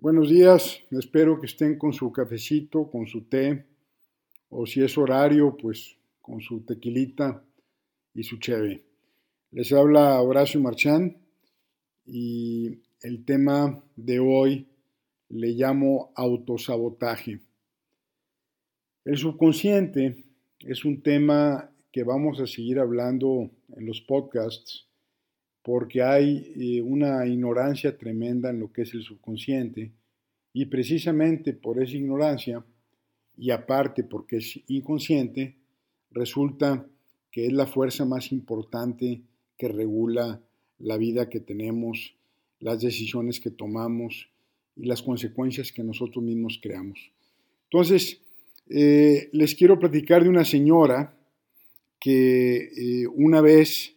Buenos días, espero que estén con su cafecito, con su té, o si es horario, pues con su tequilita y su cheve. Les habla Horacio Marchán y el tema de hoy le llamo autosabotaje. El subconsciente es un tema que vamos a seguir hablando en los podcasts porque hay eh, una ignorancia tremenda en lo que es el subconsciente y precisamente por esa ignorancia y aparte porque es inconsciente, resulta que es la fuerza más importante que regula la vida que tenemos, las decisiones que tomamos y las consecuencias que nosotros mismos creamos. Entonces, eh, les quiero platicar de una señora que eh, una vez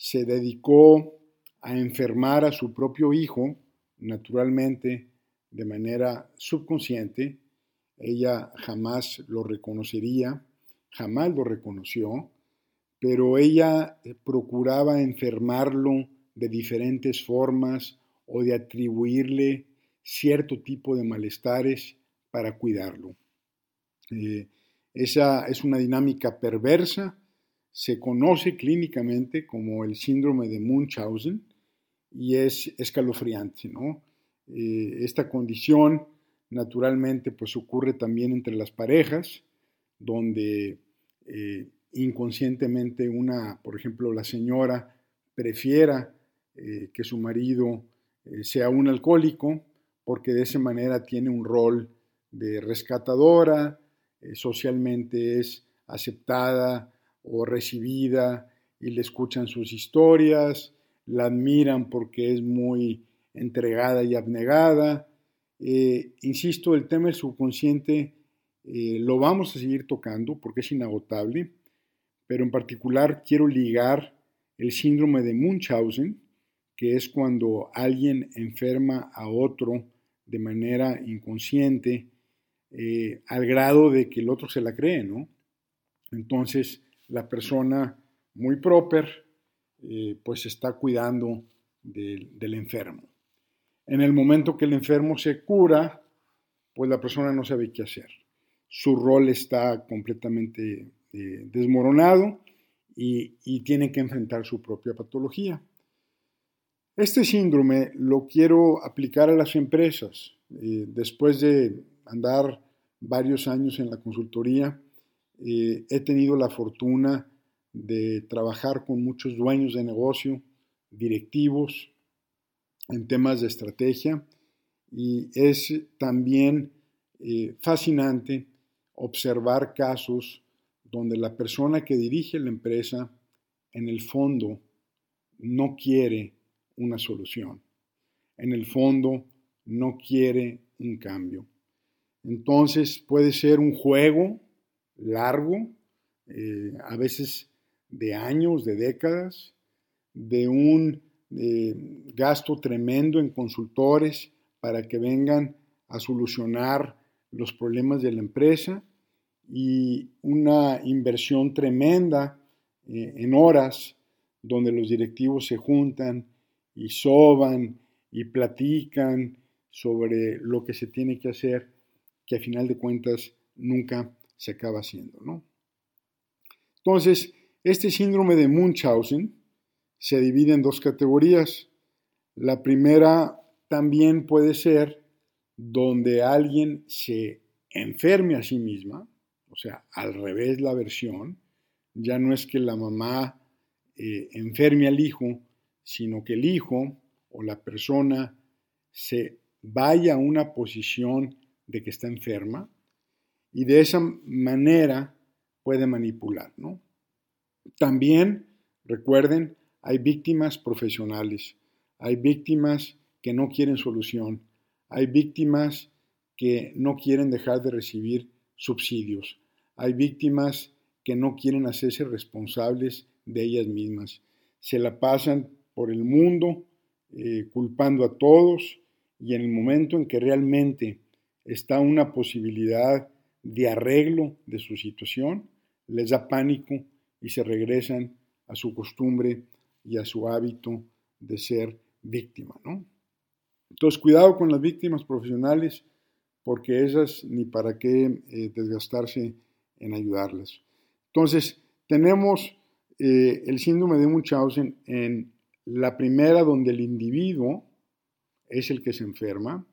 se dedicó a enfermar a su propio hijo, naturalmente, de manera subconsciente. Ella jamás lo reconocería, jamás lo reconoció, pero ella eh, procuraba enfermarlo de diferentes formas o de atribuirle cierto tipo de malestares para cuidarlo. Eh, esa es una dinámica perversa se conoce clínicamente como el síndrome de Munchausen y es escalofriante, ¿no? Eh, esta condición naturalmente pues ocurre también entre las parejas, donde eh, inconscientemente una, por ejemplo, la señora prefiera eh, que su marido sea un alcohólico porque de esa manera tiene un rol de rescatadora, socialmente es aceptada, o recibida y le escuchan sus historias, la admiran porque es muy entregada y abnegada. Eh, insisto, el tema del subconsciente eh, lo vamos a seguir tocando porque es inagotable, pero en particular quiero ligar el síndrome de Munchausen, que es cuando alguien enferma a otro de manera inconsciente, eh, al grado de que el otro se la cree, ¿no? Entonces, la persona muy proper, eh, pues está cuidando del, enfermo. En el momento que el enfermo se cura, pues la persona no sabe qué hacer. Su rol está completamente eh, desmoronado y, tiene que enfrentar su propia patología. Este síndrome lo quiero aplicar a las empresas. Eh, después de andar varios años en la consultoría, eh, he tenido la fortuna de trabajar con muchos dueños de negocio, directivos, en temas de estrategia y es también eh, fascinante observar casos donde la persona que dirige la empresa en el fondo no quiere una solución, en el fondo no quiere un cambio. Entonces puede ser un juego largo, eh, a veces de años, de décadas, de un eh, gasto tremendo en consultores para que vengan a solucionar los problemas de la empresa y una inversión tremenda eh, en horas donde los directivos se juntan y soban y platican sobre lo que se tiene que hacer, que a final de cuentas nunca se acaba haciendo, ¿no? Entonces, este síndrome de Munchausen se divide en dos categorías. La primera también puede ser donde alguien se enferme a sí misma, o sea, al revés la versión, ya no es que la mamá eh, enferme al hijo, sino que el hijo o la persona se vaya a una posición de que está enferma y de esa manera puede manipular, ¿no? También, recuerden, hay víctimas profesionales, hay víctimas que no quieren solución, hay víctimas que no quieren dejar de recibir subsidios, hay víctimas que no quieren hacerse responsables de ellas mismas. Se la pasan por el mundo eh, culpando a todos y en el momento en que realmente está una posibilidad de arreglo de su situación, les da pánico y se regresan a su costumbre y a su hábito de ser víctima. ¿no? Entonces, cuidado con las víctimas profesionales porque esas ni para qué eh, desgastarse en ayudarlas. Entonces, tenemos eh, el síndrome de Munchausen en la primera donde el individuo es el que se enferma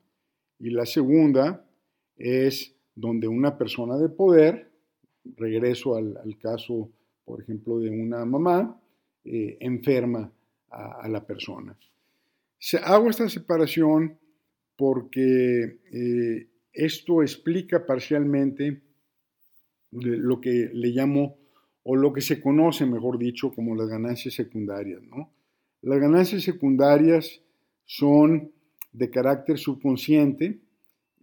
y la segunda es donde una persona de poder, regreso al, caso, por ejemplo, de una mamá, eh, enferma a, la persona. hago esta separación porque eh, esto explica parcialmente lo que le llamo, o lo que se conoce, mejor dicho, como las ganancias secundarias. Las ganancias secundarias son de carácter subconsciente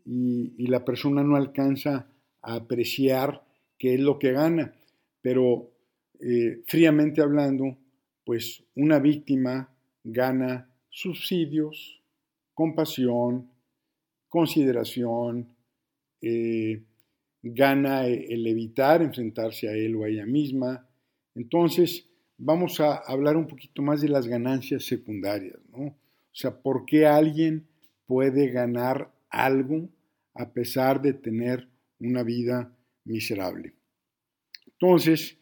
y, la persona no alcanza a apreciar qué es lo que gana. Pero eh, fríamente hablando, pues una víctima gana subsidios, compasión, consideración, eh, gana el evitar enfrentarse a él o a ella misma. Entonces, vamos a hablar un poquito más de las ganancias secundarias, ¿no? O sea, ¿por qué alguien puede ganar algo a pesar de tener una vida miserable? Entonces,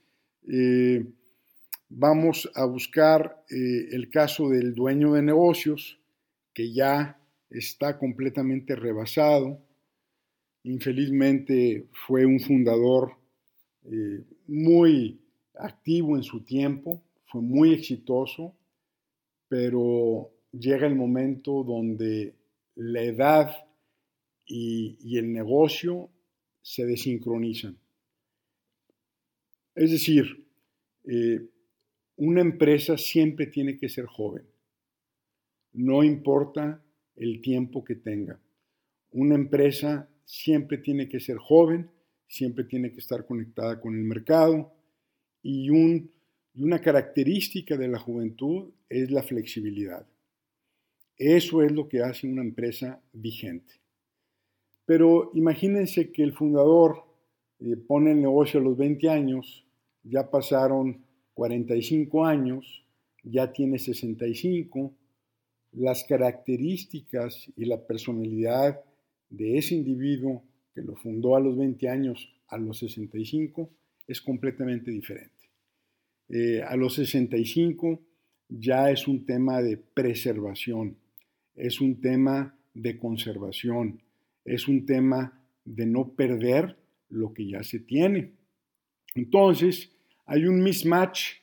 eh, vamos a buscar eh, el caso del dueño de negocios, que ya está completamente rebasado. Infelizmente fue un fundador eh, muy activo en su tiempo, fue muy exitoso, pero llega el momento donde la edad y, el negocio se desincronizan. Es decir, eh, una empresa siempre tiene que ser joven, no importa el tiempo que tenga. Una empresa siempre tiene que ser joven, siempre tiene que estar conectada con el mercado y una característica de la juventud es la flexibilidad. Eso es lo que hace una empresa vigente. Pero imagínense que el fundador eh, pone el negocio a los 20 años, ya pasaron 45 años, ya tiene 65, las características y la personalidad de ese individuo que lo fundó a los 20 años a los 65 es completamente diferente. Eh, a los 65 ya es un tema de preservación, es un tema de conservación, es un tema de no perder lo que ya se tiene. Entonces, hay un mismatch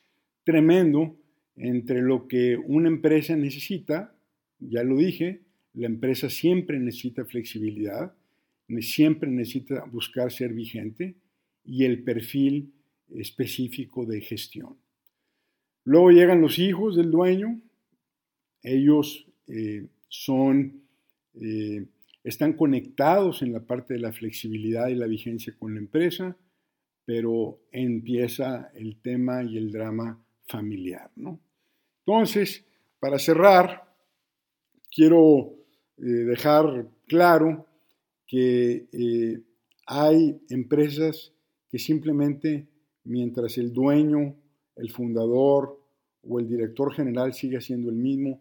tremendo entre lo que una empresa necesita, ya lo dije, la empresa siempre necesita flexibilidad, siempre necesita buscar ser vigente y el perfil específico de gestión. Luego llegan los hijos del dueño, ellos eh, son, eh, están conectados en la parte de la flexibilidad y la vigencia con la empresa, pero empieza el tema y el drama familiar. ¿no? Entonces, para cerrar, quiero eh, dejar claro que eh, hay empresas que simplemente mientras el dueño, el fundador o el director general siga siendo el mismo,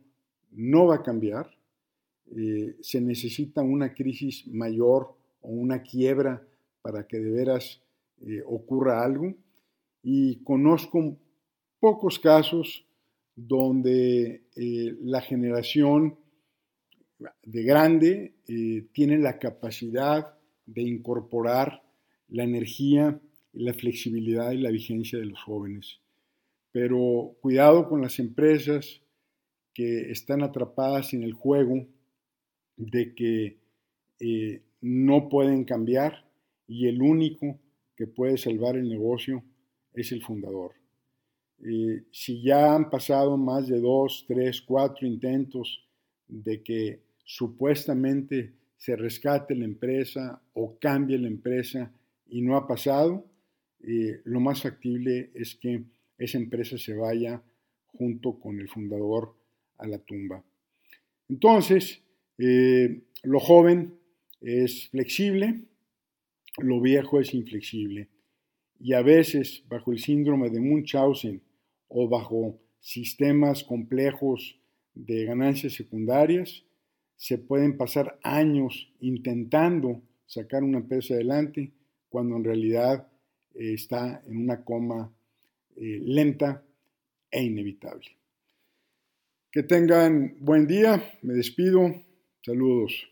no va a cambiar. Eh, se necesita una crisis mayor o una quiebra para que de veras ocurra algo. Y conozco pocos casos donde la generación de grande eh, tiene la capacidad de incorporar la energía, la flexibilidad y la vigencia de los jóvenes. Pero cuidado con las empresas que están atrapadas en el juego de que eh, no pueden cambiar y el único que puede salvar el negocio es el fundador. Eh, si ya han pasado más de dos, tres, cuatro intentos de que supuestamente se rescate la empresa o cambie la empresa y no ha pasado, eh, lo más factible es que esa empresa se vaya junto con el fundador a la tumba. Entonces, eh, lo joven es flexible, lo viejo es inflexible. Y a veces, bajo el síndrome de Munchausen o bajo sistemas complejos de ganancias secundarias, se pueden pasar años intentando sacar una empresa adelante cuando en realidad eh, está en una coma eh, lenta e inevitable. Que tengan buen día, me despido, saludos.